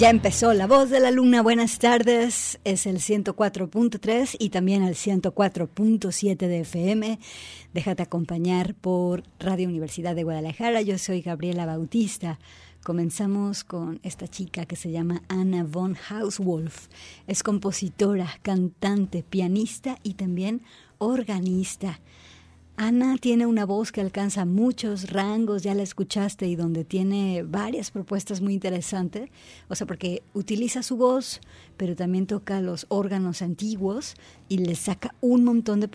Ya empezó La Voz de la Luna. Buenas tardes. Es el 104.3 y también el 104.7 de FM. Déjate acompañar por Radio Universidad de Guadalajara. Yo soy Gabriela Bautista. Comenzamos con esta chica que se llama Anna von Hauswolf. Es compositora, cantante, pianista y también organista. Ana tiene una voz que alcanza muchos rangos, ya la escuchaste, y donde tiene varias propuestas muy interesantes. O sea, porque utiliza su voz, pero también toca los órganos antiguos y le saca un montón de,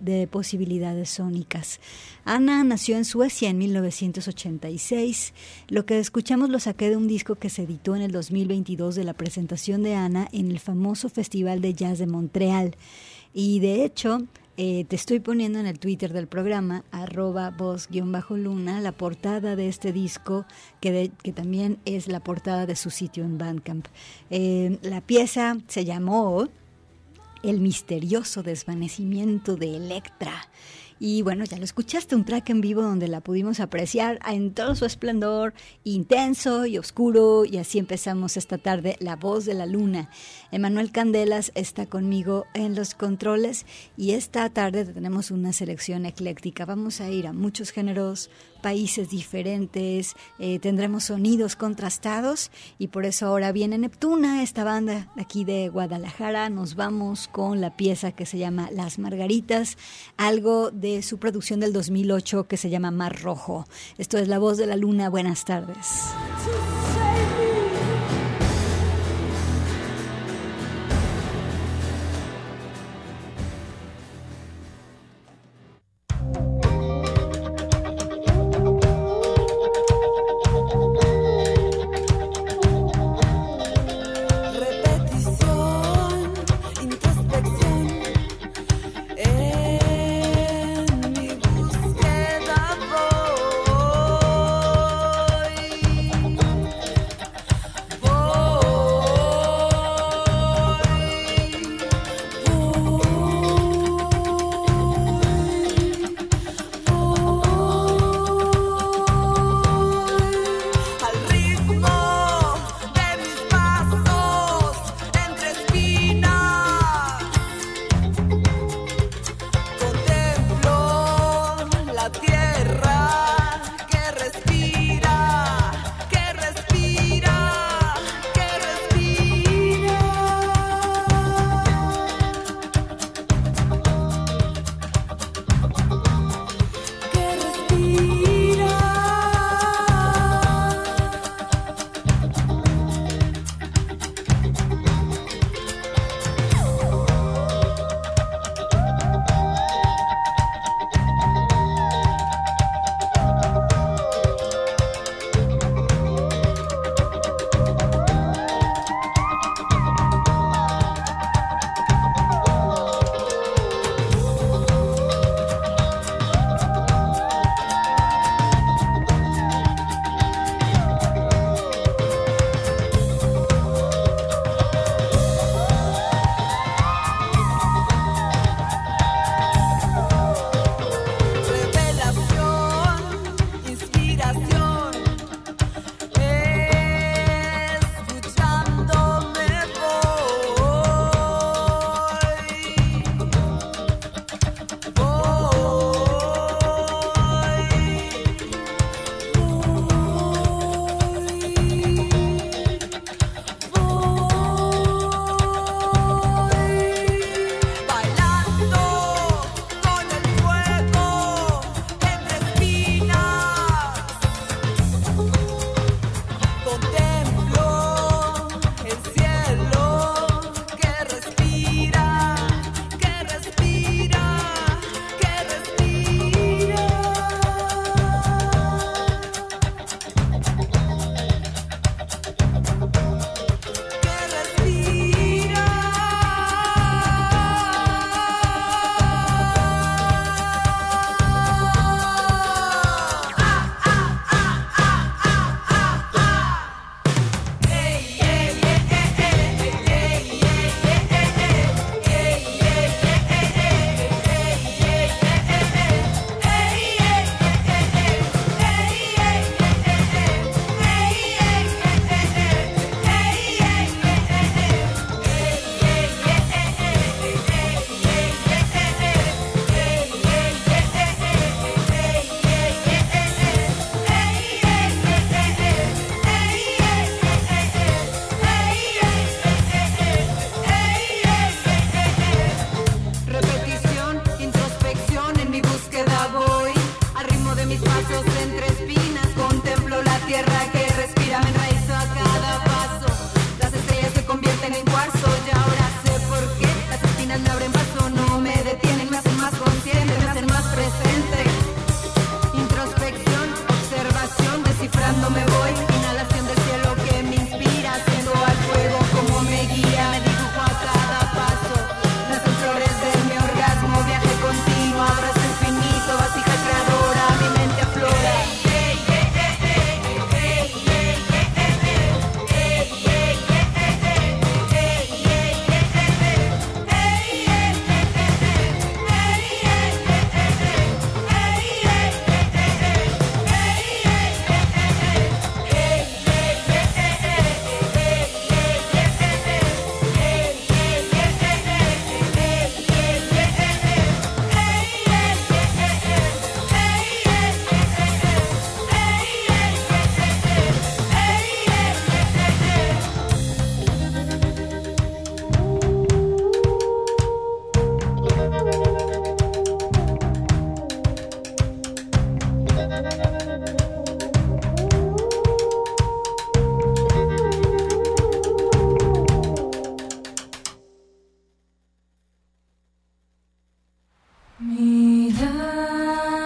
de posibilidades sónicas. Ana nació en Suecia en 1986. Lo que escuchamos lo saqué de un disco que se editó en el 2022 de la presentación de Ana en el famoso Festival de Jazz de Montreal. Y de hecho, eh, te estoy poniendo en el Twitter del programa, arroba voz-luna, la portada de este disco, que, que, también es la portada de su sitio en Bandcamp. Eh, la pieza se llamó El misterioso desvanecimiento de Electra. Y bueno, ya lo escuchaste, un track en vivo donde la pudimos apreciar en todo su esplendor, intenso y oscuro. Y así empezamos esta tarde, La Voz de la Luna. Emanuel Candelas está conmigo en los controles y esta tarde tenemos una selección ecléctica. Vamos a ir a muchos géneros, países diferentes, eh, tendremos sonidos contrastados y por eso ahora viene Neptuna, esta banda aquí de Guadalajara. Nos vamos con la pieza que se llama Las Margaritas, algo de su producción del 2008 que se llama Mar Rojo. Esto es La Voz de la Luna. Buenas tardes.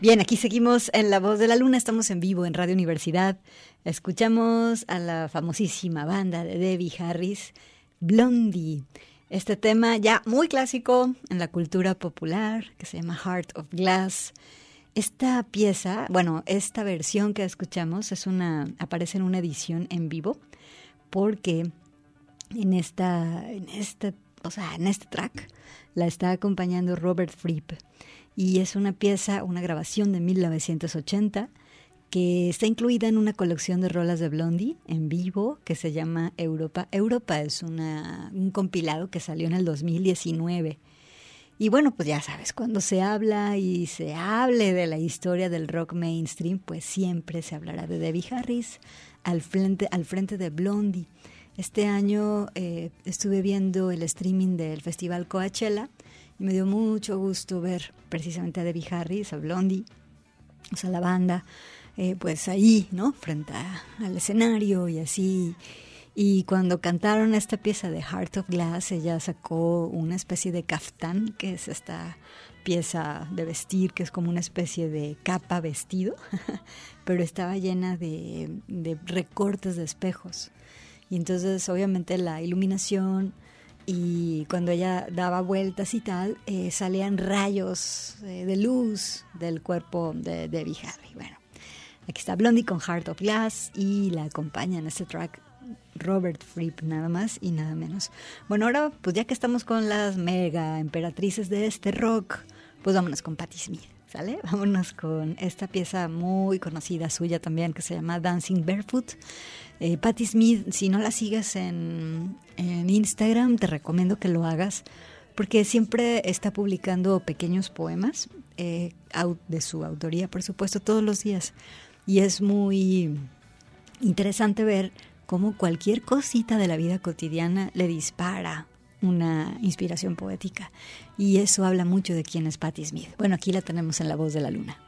Bien, aquí seguimos en La Voz de la Luna, estamos en vivo en Radio Universidad. Escuchamos a la famosísima banda de Debbie Harris, Blondie. Este tema ya muy clásico en la cultura popular, que se llama Heart of Glass. Esta pieza, bueno, esta versión que escuchamos es una, aparece en una edición en vivo, porque en esta, en este, o sea, en este track la está acompañando Robert Fripp y es una pieza, una grabación de 1980 que está incluida en una colección de rolas de Blondie en vivo que se llama Europa. Europa es un compilado que salió en el 2019. Y bueno, pues ya sabes, cuando se habla y se hable de la historia del rock mainstream, pues siempre se hablará de Debbie Harris al frente, al frente de Blondie. Este año eh, estuve viendo el streaming del Festival Coachella y me dio mucho gusto ver precisamente a Debbie Harris, a Blondie, o sea, la banda, eh, pues ahí, ¿no? Frente al escenario y así. Y cuando cantaron esta pieza de Heart of Glass, ella sacó una especie de kaftán, que es esta pieza de vestir, que es como una especie de capa vestido, pero estaba llena de, de recortes de espejos. Y entonces obviamente la iluminación, y cuando ella daba vueltas y tal, eh, salían rayos eh, de luz del cuerpo de Debbie Harry. Bueno, aquí está Blondie con Heart of Glass y la acompaña en este track Robert Fripp, nada más y nada menos. Bueno, ahora, pues ya que estamos con las mega emperatrices de este rock, pues vámonos con Patti Smith. ¿Sale? Vámonos con esta pieza muy conocida suya también que se llama Dancing Barefoot. Eh, Patti Smith, si no la sigues en, Instagram, te recomiendo que lo hagas porque siempre está publicando pequeños poemas eh, de su autoría, por supuesto, todos los días. Y es muy interesante ver cómo cualquier cosita de la vida cotidiana le dispara una inspiración poética. Y eso habla mucho de quién es Patti Smith. Bueno, aquí la tenemos en La Voz de la Luna.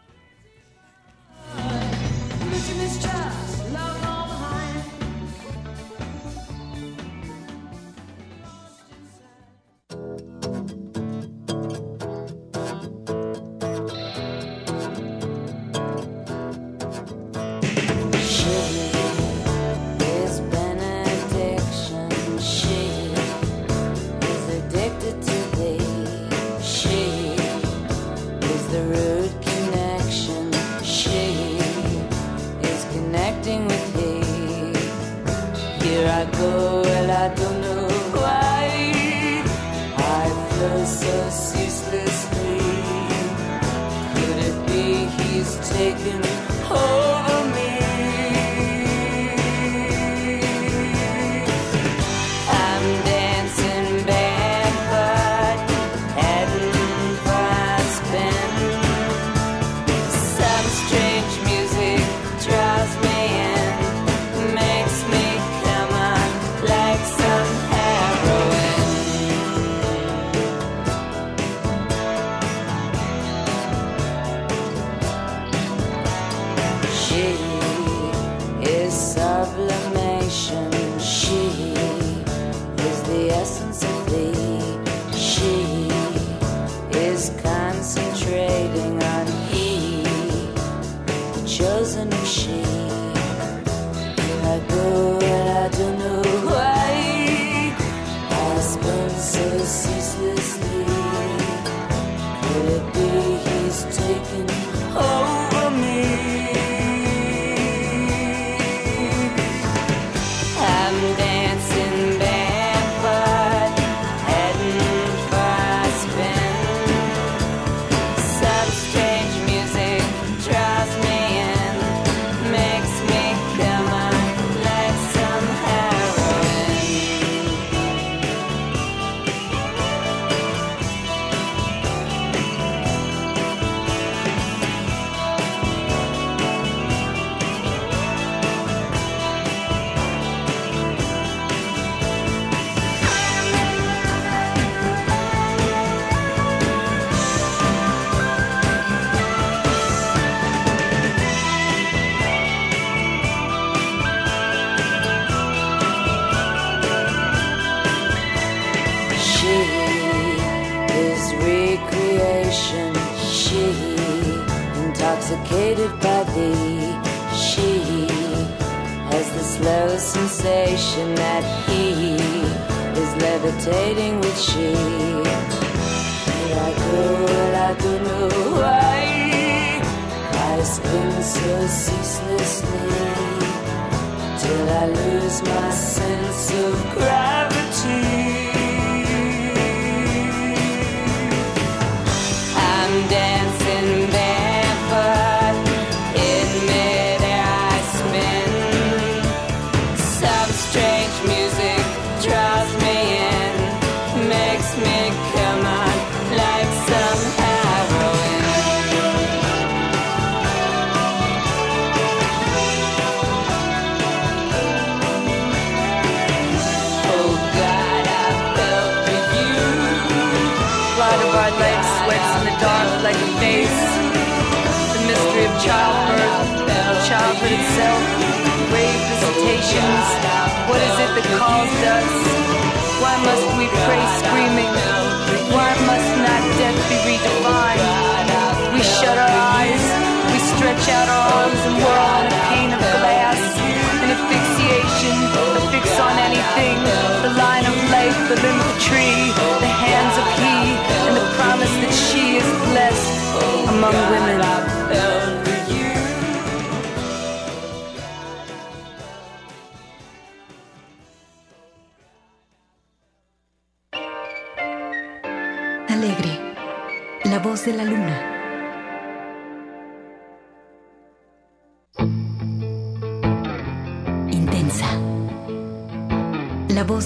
Good. What is it that calls us? Why must we pray screaming? Why must not death be redefined? We shut our eyes, we stretch out our arms and we're on a pane of glass. An asphyxiation, a fix on anything. The line of life, the limb of the tree, the hands of he, and the promise that she is blessed among women.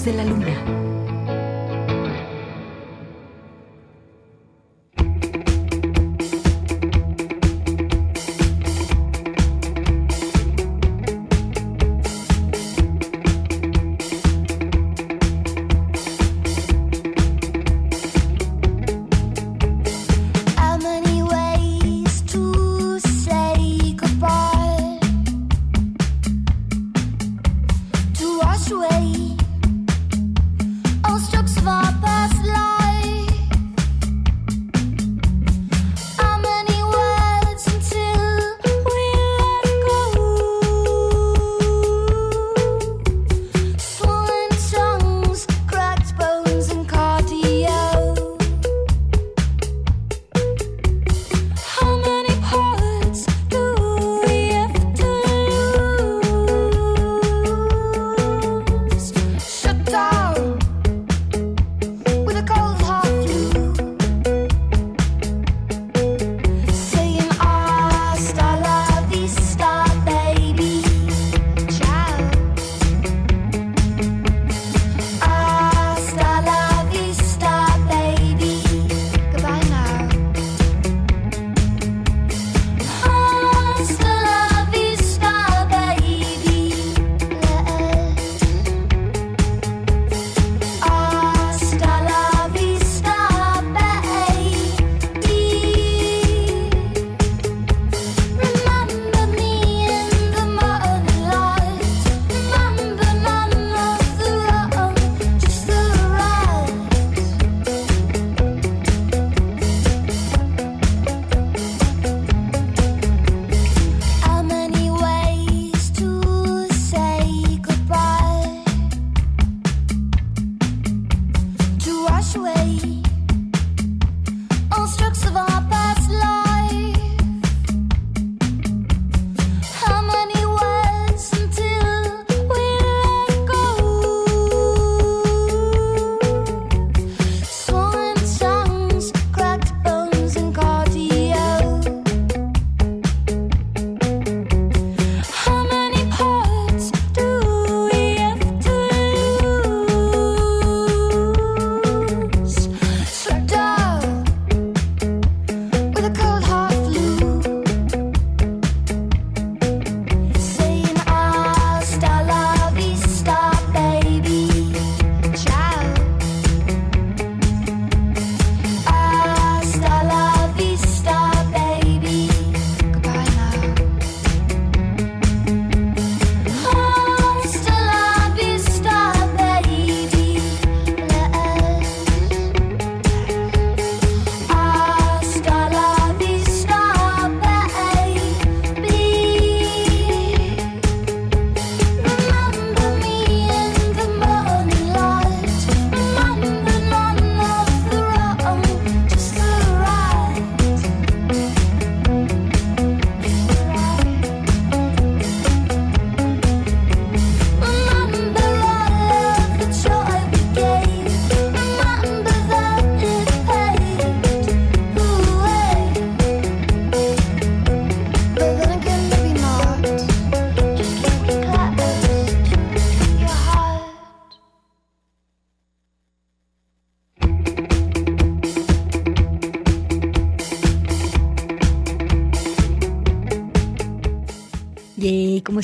de la luna.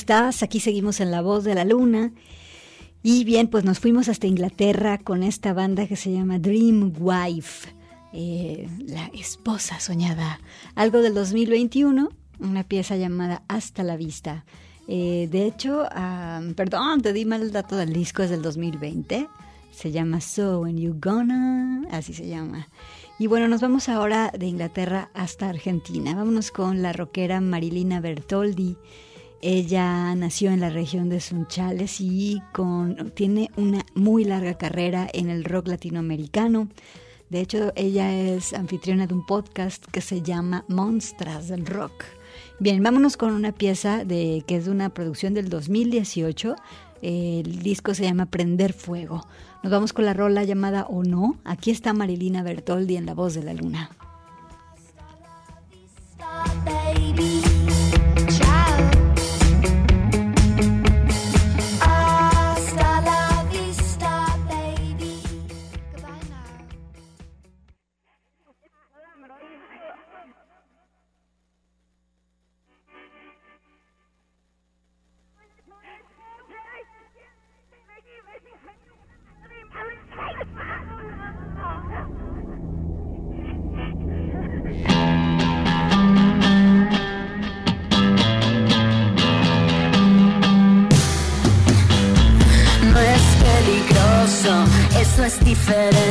Estás? Aquí seguimos en La Voz de la Luna. Y bien, pues nos fuimos hasta Inglaterra con esta banda que se llama Dream Wife, eh, la esposa soñada. Algo del 2021, una pieza llamada Hasta la Vista. Eh, de hecho, perdón, te di mal el dato del disco, es del 2020. Se llama So When You Gonna, así se llama. Y bueno, nos vamos ahora de Inglaterra hasta Argentina. Vámonos con la rockera Marilina Bertoldi. Ella nació en la región de Sunchales y tiene una muy larga carrera en el rock latinoamericano. De hecho, ella es anfitriona de un podcast que se llama Monstras del Rock. Bien, vámonos con una pieza de que es de una producción del 2018. El disco se llama Prender Fuego. Nos vamos con la rola llamada O No. Aquí está Marilina Bertoldi en La Voz de la Luna. Es diferente.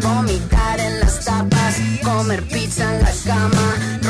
Vomitar en las tapas, comer pizza en la cama,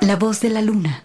La voz de la luna.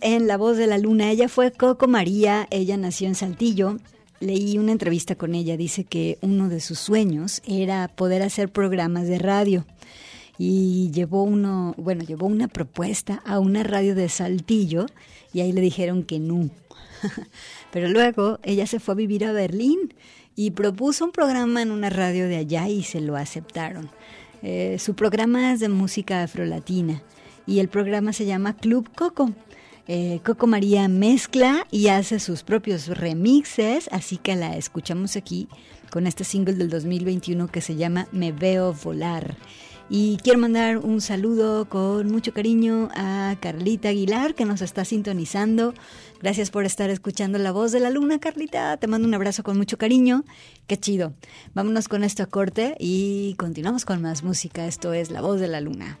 en La Voz de la Luna. Ella fue Coco María, ella nació en Saltillo. Leí una entrevista con ella, dice que uno de sus sueños era poder hacer programas de radio y llevó uno, bueno, llevó una propuesta a una radio de Saltillo y ahí le dijeron que no. Pero luego ella se fue a vivir a Berlín y propuso un programa en una radio de allá y se lo aceptaron. Eh, su programa es de música afrolatina y el programa se llama Club Coco eh, Coco María mezcla y hace sus propios remixes, así que la escuchamos aquí con este single del 2021 que se llama Me Veo Volar. Y quiero mandar un saludo con mucho cariño a Carlita Aguilar que nos está sintonizando. Gracias por estar escuchando la voz de la luna, Carlita. Te mando un abrazo con mucho cariño. Qué chido. Vámonos con esto a corte y continuamos con más música. Esto es La voz de la luna.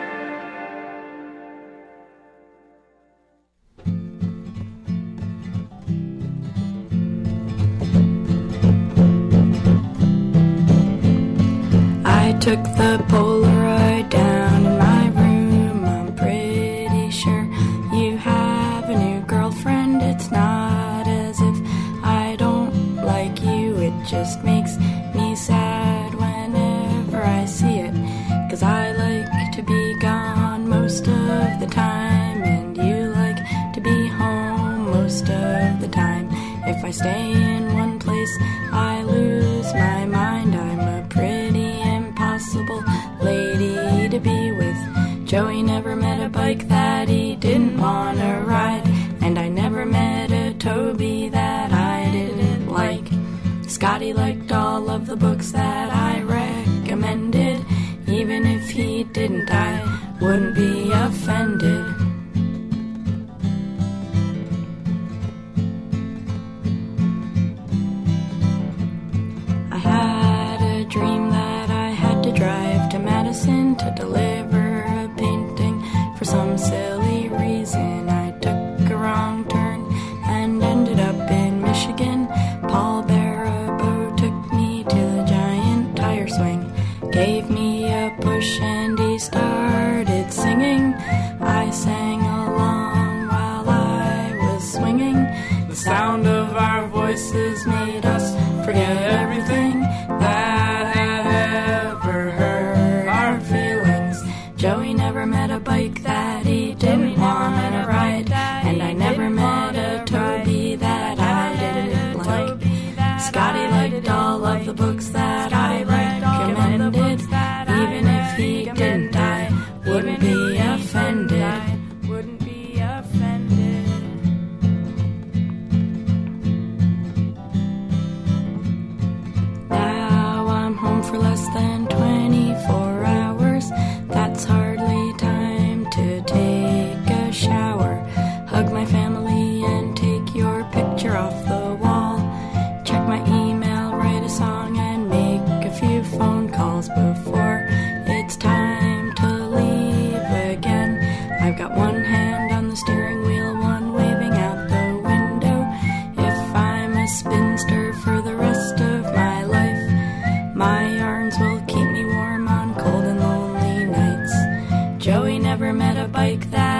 like that.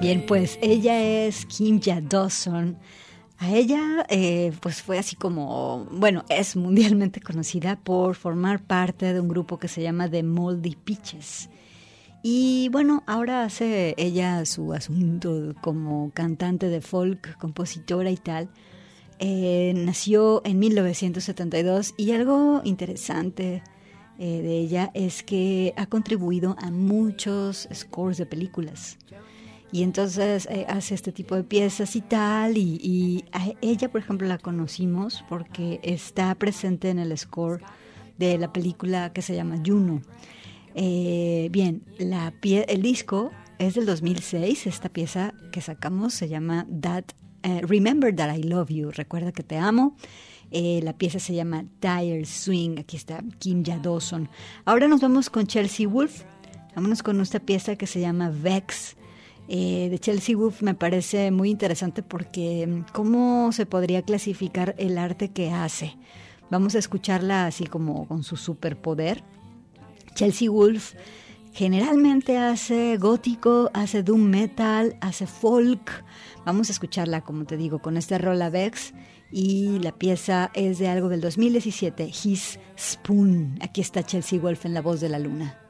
Bien, pues ella es Kimya Dawson. A ella, eh, pues fue así como, bueno, es mundialmente conocida por formar parte de un grupo que se llama The Moldy Peaches. Y bueno, ahora hace ella su asunto como cantante de folk, compositora y tal. Eh, nació en 1972 y algo interesante eh, de ella es que ha contribuido a muchos scores de películas. Y entonces eh, hace este tipo de piezas y tal. Y, a ella, por ejemplo, la conocimos porque está presente en el score de la película que se llama Juno. Eh, bien, la pie- el disco es del 2006. Esta pieza que sacamos se llama That, Remember That I Love You. Recuerda que te amo. Eh, la pieza se llama Tire Swing. Aquí está Kim Dawson. Ahora nos vamos con Chelsea Wolf. Vámonos con esta pieza que se llama Vex. Eh, de Chelsea Wolf me parece muy interesante porque mm, cómo se podría clasificar el arte que hace. Vamos a escucharla así como con su superpoder. Chelsea Wolf generalmente hace gótico, hace doom metal, hace folk. Vamos a escucharla, como te digo, con este rola Vex. Y la pieza es de algo del 2017, His Spoon. Aquí está Chelsea Wolf en la voz de la luna.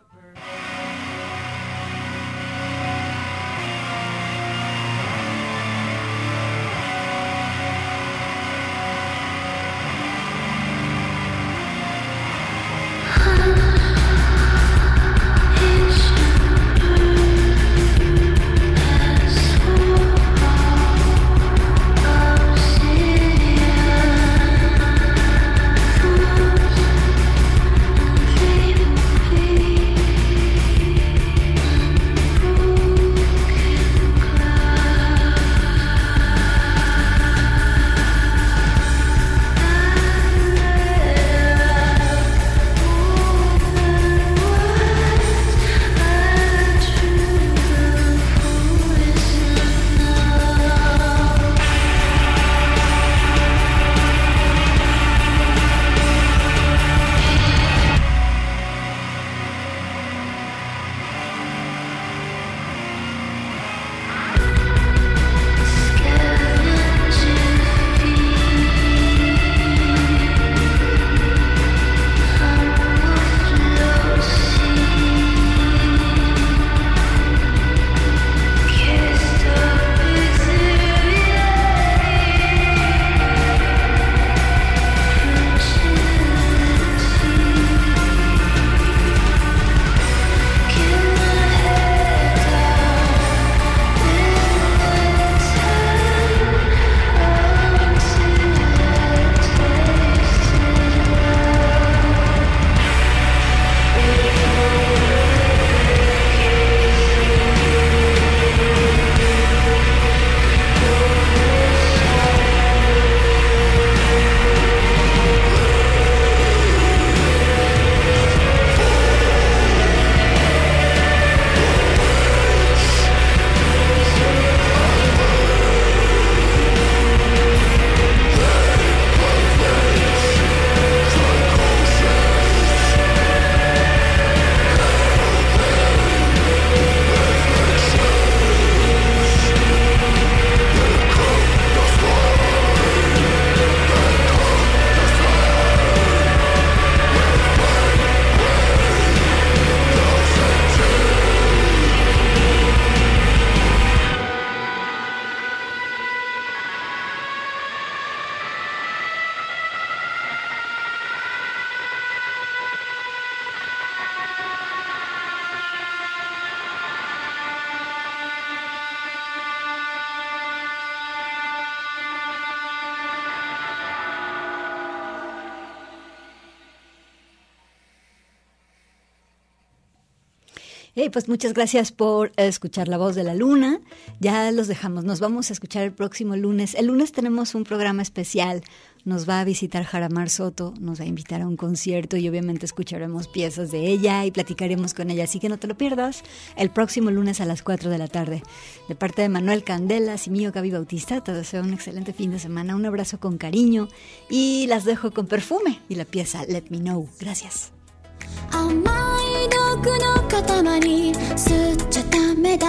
Hey, pues muchas gracias por escuchar la voz de la luna. Ya los dejamos. Nos vamos a escuchar el próximo lunes. El lunes tenemos un programa especial. Nos va a visitar Jaramar Soto, nos va a invitar a un concierto y obviamente escucharemos piezas de ella y platicaremos con ella. Así que no te lo pierdas el próximo lunes a las 4 de la tarde. De parte de Manuel Candelas y mío Gaby Bautista, te deseo un excelente fin de semana. Un abrazo con cariño y las dejo con perfume y la pieza Let Me Know. Gracias. 甘い毒の塊吸っちゃダメだ。